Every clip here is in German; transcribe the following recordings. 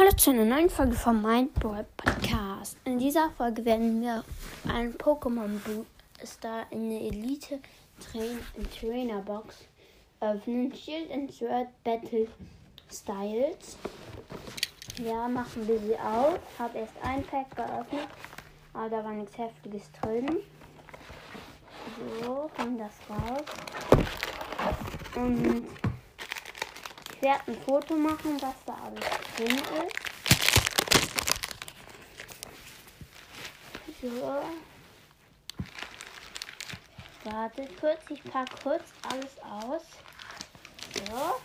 Hallo zu einer neuen Folge vom Mindboy Podcast. In dieser Folge werden wir einen Pokémon Booster in der Elite Train Trainer Box öffnen. Shield and Sword Battle Styles. Ja, machen wir sie auf. Habe erst ein Pack geöffnet, aber da war nichts Heftiges drin. So, kommt das raus. Und ich werde ein Foto machen, was da alles drin ist. So. Wartet kurz, ich packe kurz alles aus. So.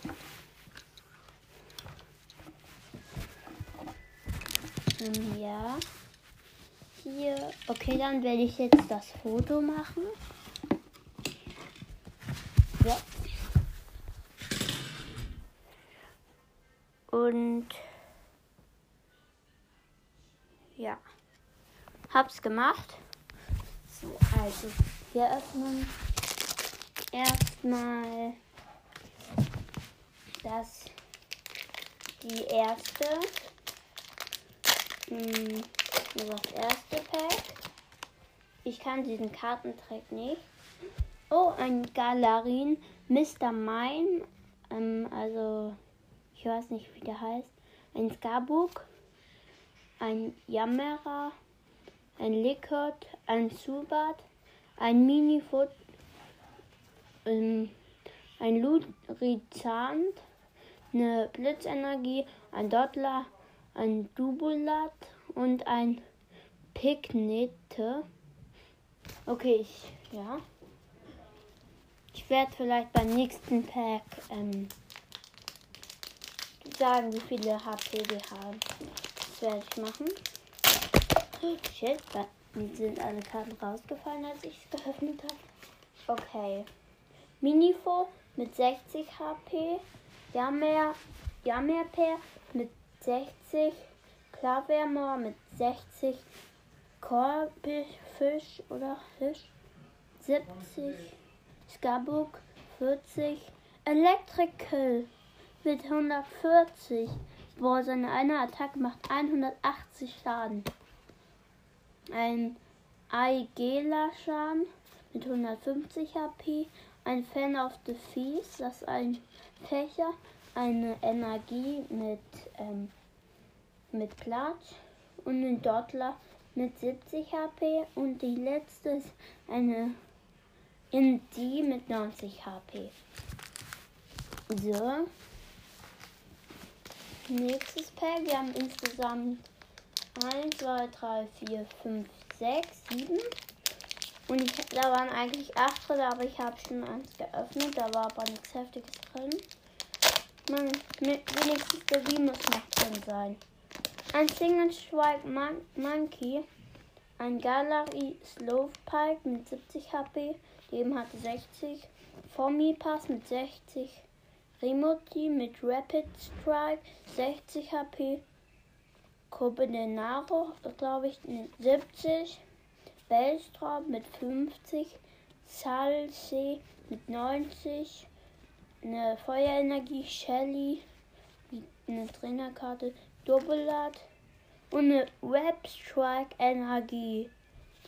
Ähm, ja. Hier. Okay, dann werde ich jetzt das Foto machen. So. Und ja, hab's gemacht. So, also wir öffnen erstmal das die erste hm, das erste Pack. Ich kann diesen Kartentrick nicht. Oh, ein Galerin Mr. Mine. Ähm, also ich weiß nicht, wie der heißt, ein Skarbuk, ein Yamera, ein Likot, ein Subat, ein Minifoot, ähm, ein Ludrizant, eine Blitzenergie, ein Dottler, ein Dubulat und ein Pignete. Okay, ich, ja. Ich werde vielleicht beim nächsten Pack ähm, sagen, wie viele HP wir haben. Das werde ich machen. Shit, mir sind alle Karten rausgefallen, als ich es geöffnet habe. Okay. Minifo mit 60 HP. Yamer, Yamerper mit 60. Klavermoor mit 60. Korbifisch oder Fisch 70. Skabuk 40. Electrical mit 140. Boah, seine eine Attacke macht 180 Schaden. Ein Aigela-Schaden mit 150 HP. Ein Fan of the Feast, das ist ein Fächer. Eine Energie mit, ähm, mit Platz. Und ein Dottler mit 70 HP. Und die letzte ist eine Indie mit 90 HP. So. Nächstes Pack. Wir haben insgesamt 1, 2, 3, 4, 5, 6, 7. Und ich, da waren eigentlich 8 drin, aber ich habe schon eins geöffnet. Da war aber nichts Heftiges drin. Man, wenigstens der muss noch drin sein. Ein Single Strike Mon Monkey. Ein Gallery Slowpike mit 70 HP. Dem hatte 60. Formi Pass mit 60. Remoti mit Rapid Strike 60 HP. Cobenenaro, glaube ich, 70. Bellstraub mit 50. Salse mit 90. Eine Feuerenergie Shelly. Eine Trainerkarte. Doppelart. Und eine Web Strike Energie.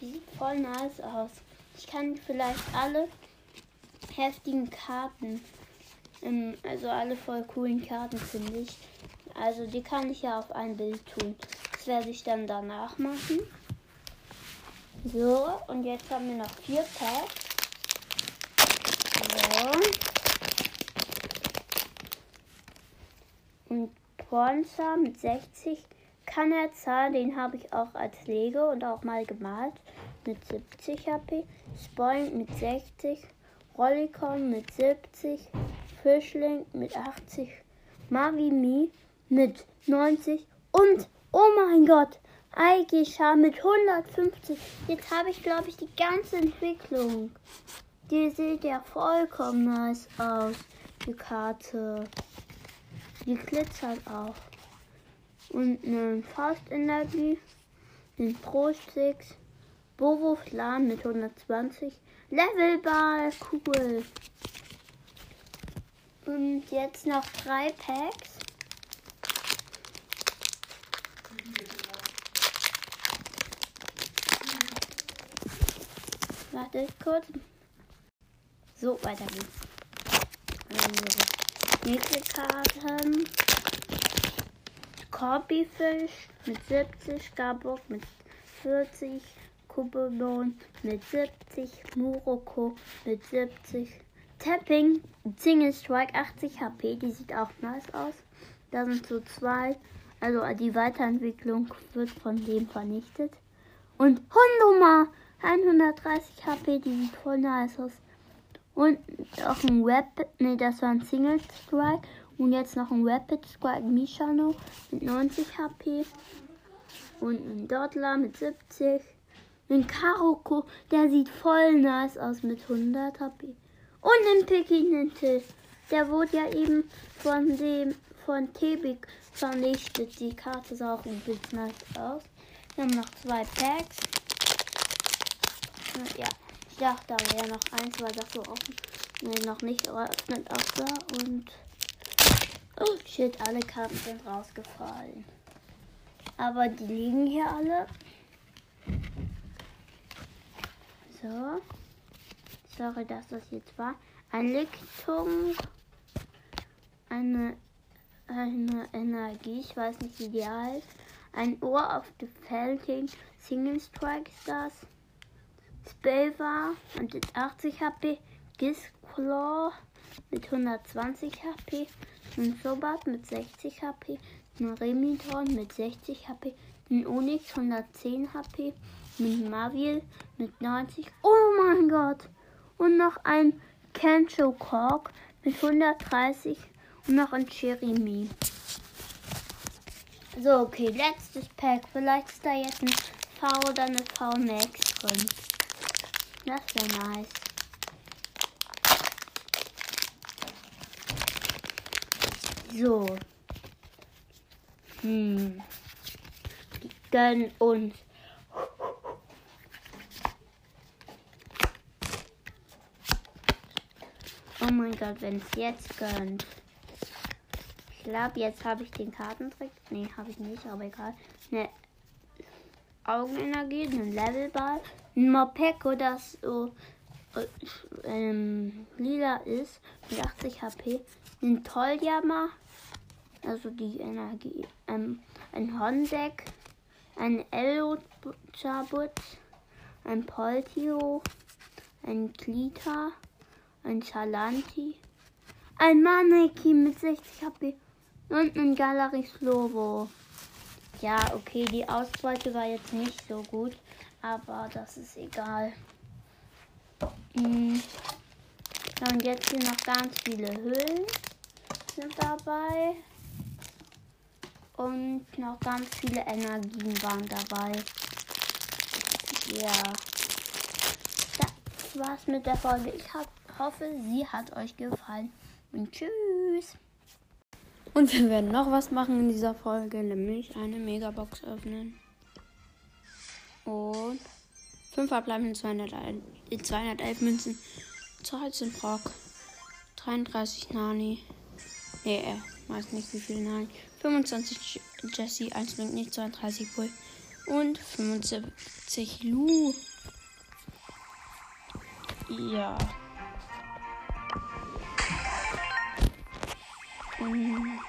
Die sieht voll nice aus. Ich kann vielleicht alle heftigen Karten ähm, also alle voll coolen Karten finde ich. Also die kann ich ja auf ein Bild tun. Das werde ich dann danach machen. So, und jetzt haben wir noch vier Packs. So. Und Bronzer mit 60 kann er zahlen. Den habe ich auch als Lego und auch mal gemalt. Mit 70 HP. Spoink mit 60. Rollicon mit 70. Fischling mit 80, Marimi mit 90 und, oh mein Gott, Aigisha mit 150. Jetzt habe ich, glaube ich, die ganze Entwicklung. Die sieht ja vollkommen nice aus, die Karte. Die glitzert auch. Und eine Fast-Energie, den Pro Sticks, Bovo Flan mit 120, Levelball, cool. Und jetzt noch drei Packs. Warte kurz. So, weiter geht's. Also, nächste Karten. Korbifisch mit 70, Garburg mit 40, Kubelon mit 70, Muroko mit 70, Tapping, Single Strike 80 HP, die sieht auch nice aus. Da sind so zwei, also die Weiterentwicklung wird von dem vernichtet. Und Hundoma, 130 HP, die sieht voll nice aus. Und auch ein Rapid, ne, das war ein Single Strike. Und jetzt noch ein Rapid Strike Mishano mit 90 HP. Und ein Dotler mit 70. Ein Karoko, der sieht voll nice aus mit 100 HP. Und ein Pikinente, der wurde ja eben von dem, von Tebik vernichtet. Die Karte sah auch ein bisschen nice aus. Wir haben noch zwei Packs. Ja, ich dachte, da wäre noch eins, weil das so offen, nee, noch nicht eröffnet aussah. Und Oh shit, alle Karten sind rausgefallen. Aber die liegen hier alle. So. Sorry, dass das jetzt war. Ein Lichtung. Eine, eine Energie. Ich weiß nicht, wie die heißt. Ein Ohr auf Defending. Single Strike ist das. Spelva und 80 HP. Gisclaw mit 120 HP ein Sobat mit 60 HP, ein Remiton mit 60 HP, ein Onyx 110 HP, ein Mavil mit 90. Oh mein Gott! Und noch ein Kencho Kork mit 130 und noch ein Cherimi. So, okay, letztes Pack. Vielleicht ist da jetzt ein V oder eine V Max drin. Das wäre nice. So. Hm. Die gönnen uns. Oh mein Gott, wenn es jetzt gönnt. Ich glaube, jetzt habe ich den Kartentrick. Nee, habe ich nicht, aber egal. Eine Augenenergie, ein Levelball, ein Mopeko, das so äh, ähm, lila ist, mit 80 HP, ein Tolljammer, also die Energie, ähm, ein Hondek, ein Elochabut, ein Poltio, ein Klita, ein Chalanti, ein Maneki mit 60 HP und ein Galerie Slovo. Ja, okay, die Ausbeute war jetzt nicht so gut, aber das ist egal. Hm. Und jetzt hier noch ganz viele Hüllen sind dabei. Und noch ganz viele Energien waren dabei. Ja. War's mit der Folge. Ich hab, hoffe, sie hat euch gefallen. Und tschüss. Und wir werden noch was machen in dieser Folge, nämlich eine Megabox öffnen. Und 5 verbleibende 211, 211 Münzen. 13 Brock. 33 Nani. Nee, er weiß nicht wie viele Nani. 25 Jesse, 1 bringt nicht, 32 Bull. Und 75 Lu. Ja. Ähm,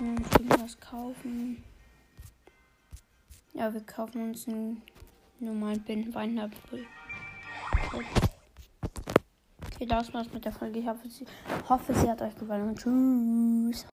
ich will was kaufen. Ja, wir kaufen uns einen normalen Binnenwein Bull. Okay, das war's mit der Folge. Ich hoffe, sie, hoffe, sie hat euch gefallen und tschüss.